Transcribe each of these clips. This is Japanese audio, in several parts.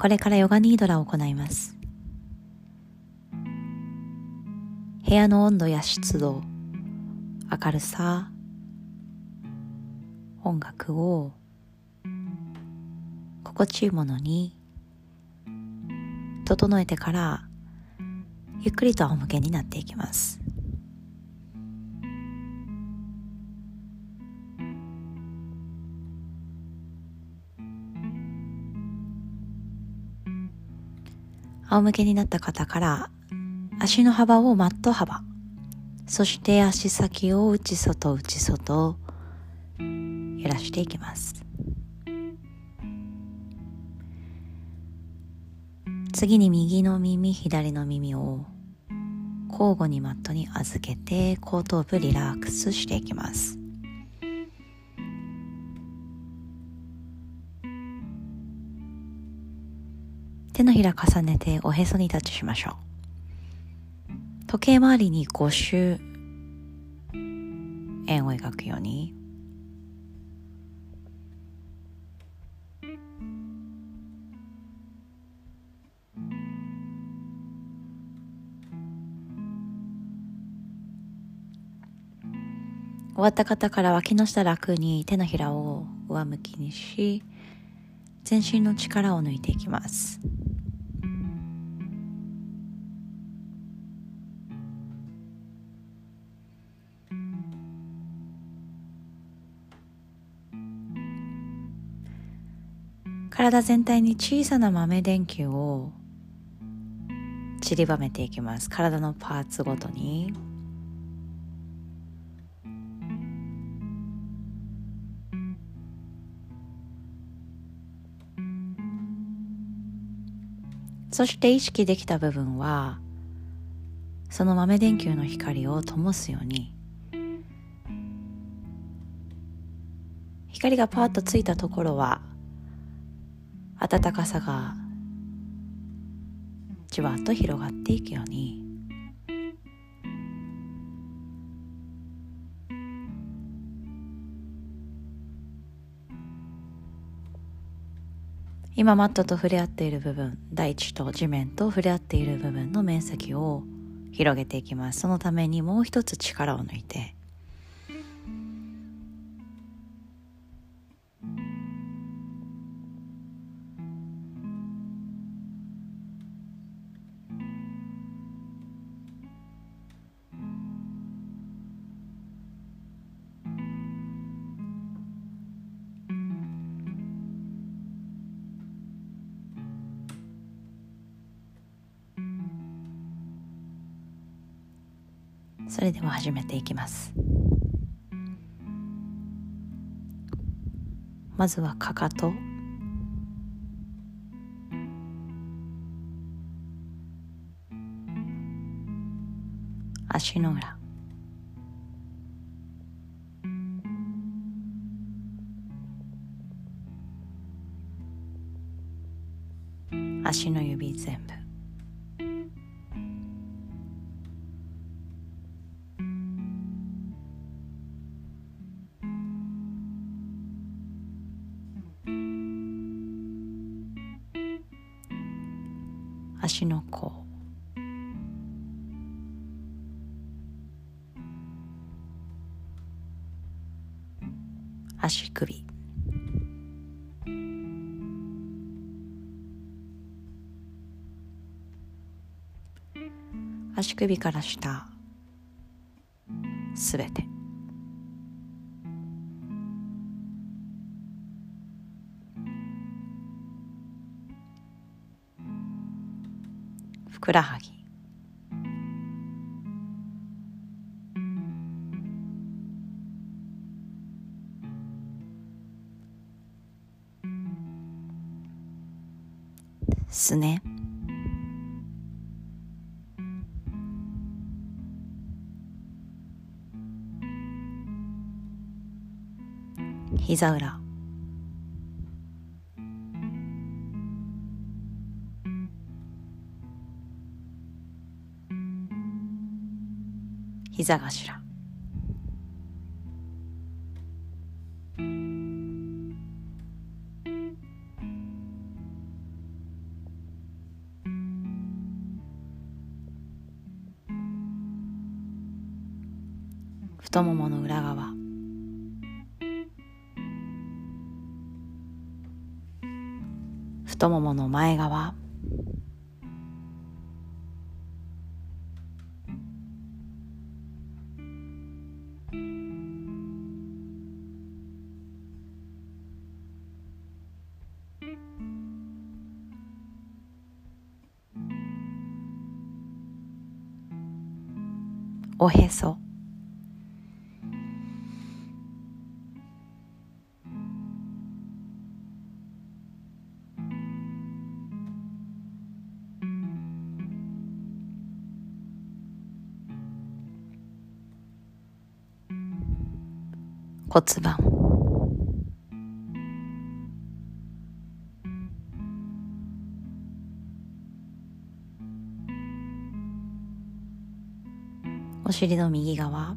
これからヨガニードラを行います。部屋の温度や湿度明るさ音楽を心地いいものに整えてからゆっくりと仰向けになっていきます。仰向けになった方から足の幅をマット幅。そして足先を内外内外揺らしていきます。次に右の耳左の耳を交互にマットに預けて後頭部リラックスしていきます。手のひら重ねておへそにタッチしましょう。時計回りに5周円を描くように。終わった方から脇の下楽に手のひらを上向きにし全身の力を抜いていきます。体全体に小さな豆電球を散りばめていきます。体のパーツごとに。そして意識できた部分はその豆電球の光を灯すように光がパーッとついたところは暖かさがじわっと広がっていくように。今マットと触れ合っている部分大地と地面と触れ合っている部分の面積を広げていきます。そのためにもう一つ力を抜いてそれでは始めていきます。まずはかかと。足の裏。足の指全部。足の甲足首。足首から下。すべて。ふくらはぎすね膝裏膝頭太ももの裏側。太ももの前側。おへそ。骨盤。尻の右側。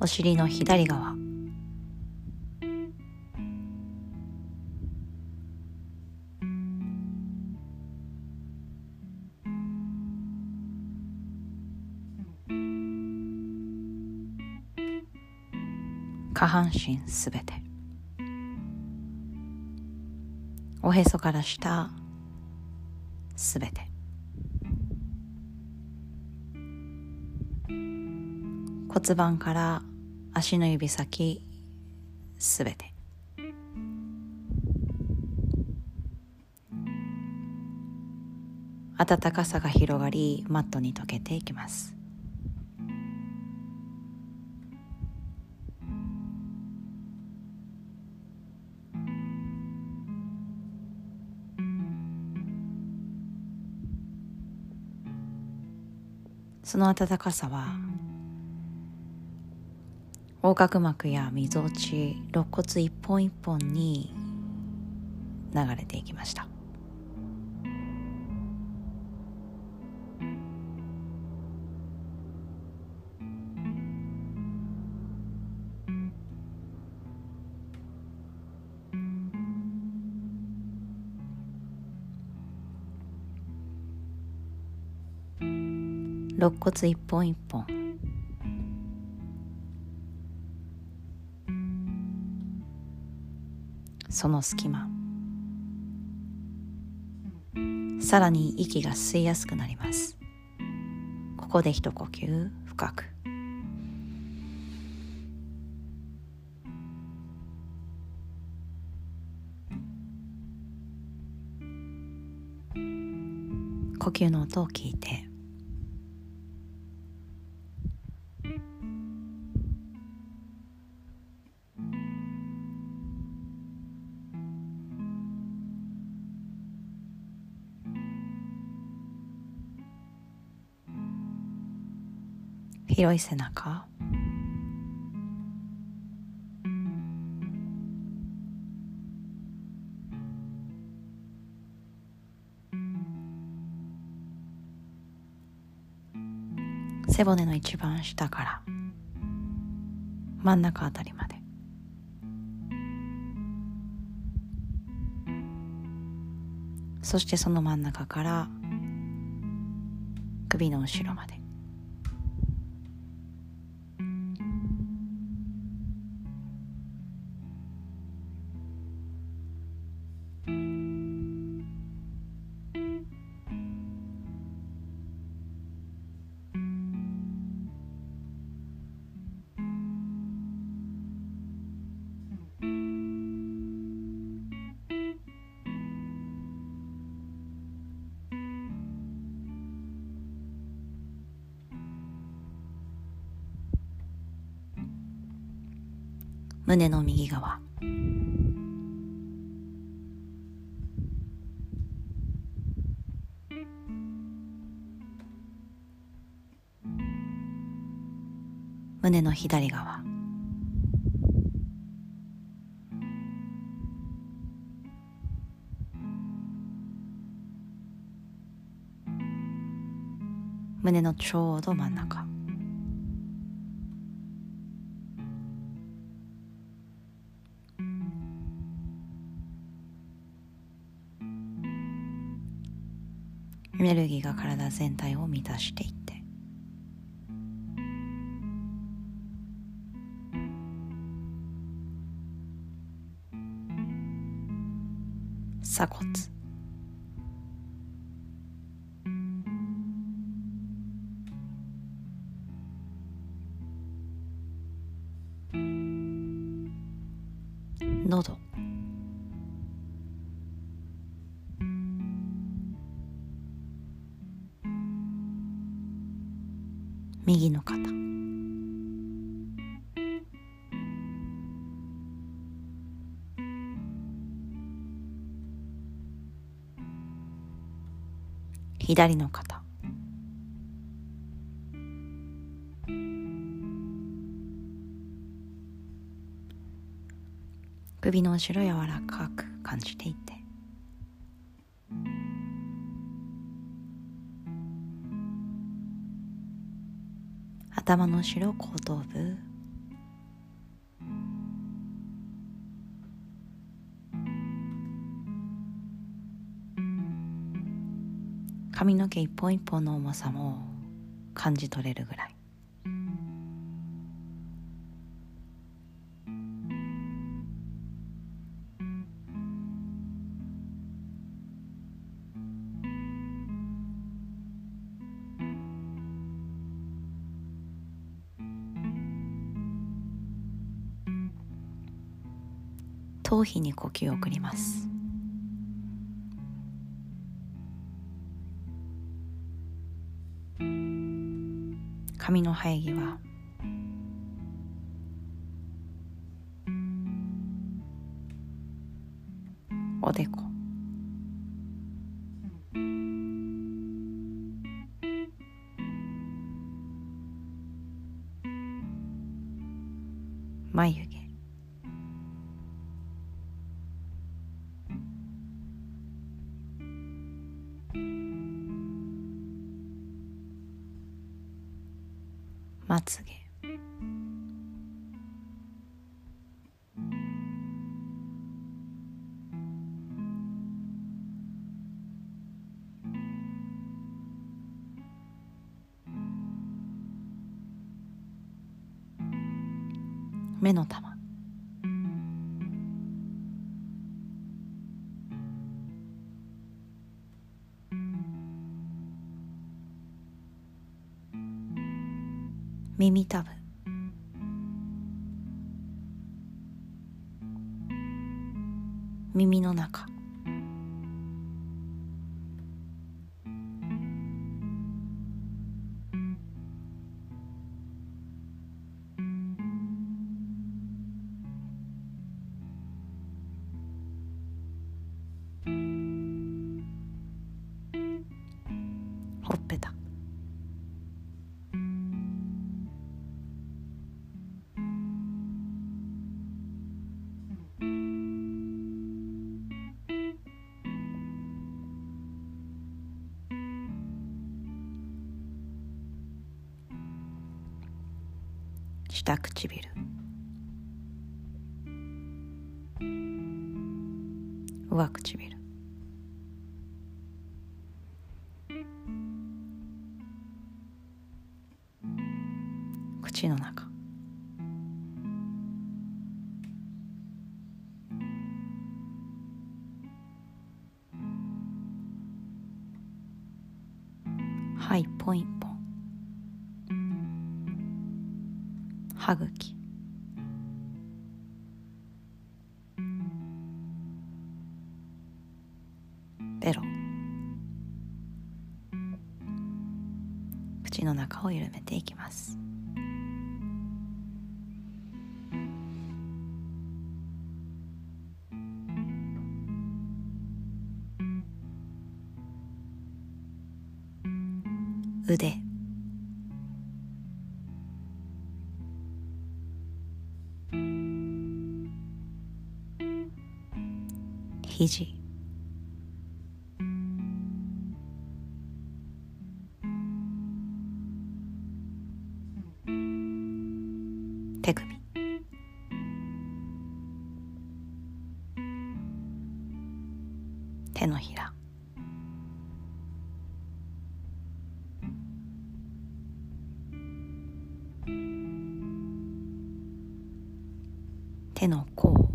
お尻の左側。半身すべて。おへそから下すべて。骨盤から足の指先すべて。暖かさが広がりマットに溶けていきます。その温かさは横隔膜やみぞおち肋骨一本一本に流れていきました。肋骨一本一本。その隙間。さらに息が吸いやすくなります。ここで一呼吸深く。呼吸の音を聞いて。広い背中？背骨の一番下から真ん中あたりまで。そしてその真ん中から首の後ろまで。胸の右側。胸の左側。胸のちょうど真ん中。エネルギーが体全体を満たしていって。鎖骨。右の肩左の肩首の後ろ柔らかく感じていて。頭の後ろ後頭部。髪の毛一本一本の重さも感じ取れるぐらい。頭皮に呼吸を送ります。髪の生え際。まつげ。目の玉。耳たぶ。耳の中。下唇。上唇。口の中。口の中を緩めていきます。腕。肘。手の甲。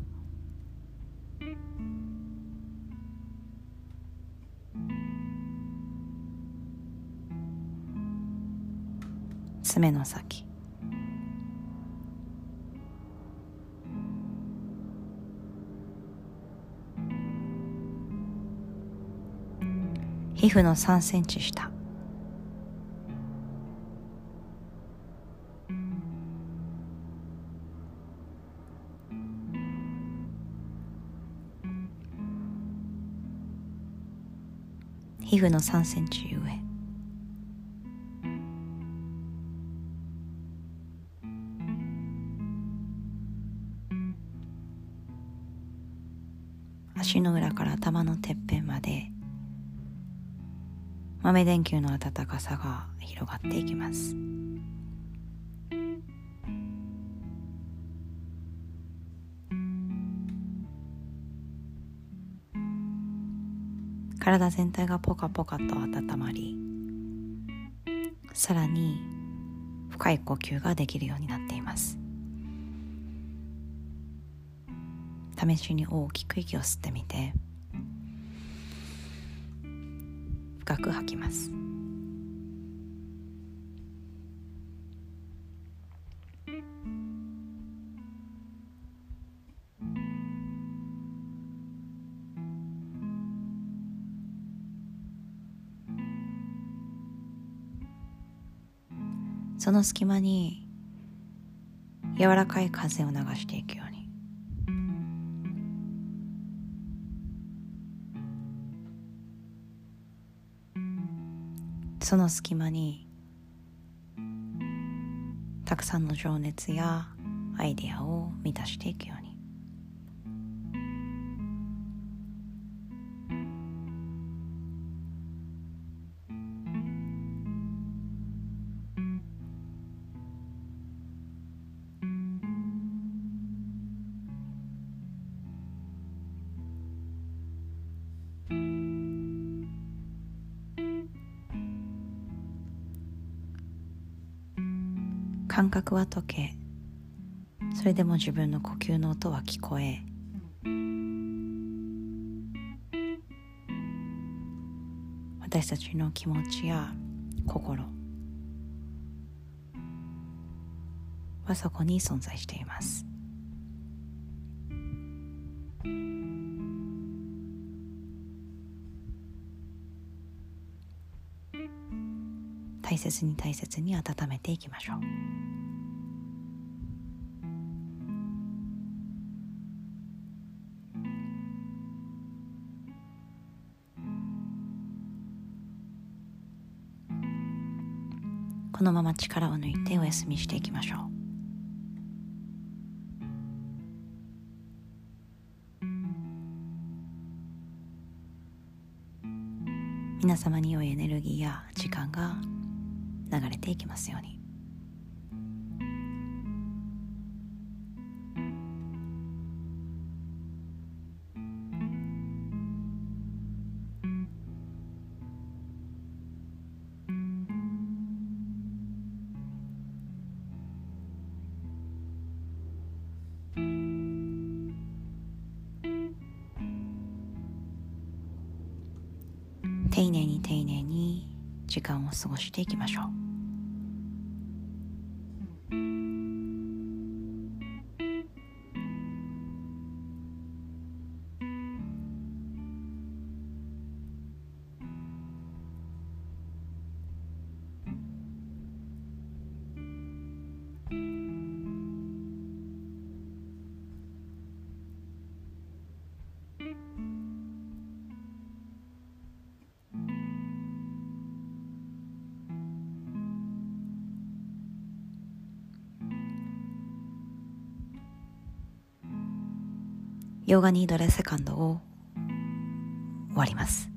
爪の先。皮膚の3センチ下。皮膚の3センチ上足の裏から頭のてっぺんまで豆電球の暖かさが広がっていきます。体全体がポカポカと温まりさらに深い呼吸ができるようになっています。試しに大きく息を吸ってみて深く吐きます。その隙間に柔らかい風を流していくように。その隙間にたくさんの情熱やアイデアを満たしていくように。感覚は解けそれでも自分の呼吸の音は聞こえ私たちの気持ちや心はそこに存在しています。切に大切に温めていきましょう。このまま力を抜いてお休みしていきましょう。皆様に良いエネルギーや時間が流れていきますように。丁寧に丁寧に。時間を過ごしていきましょう。ヨガニードレセカンドを終わります。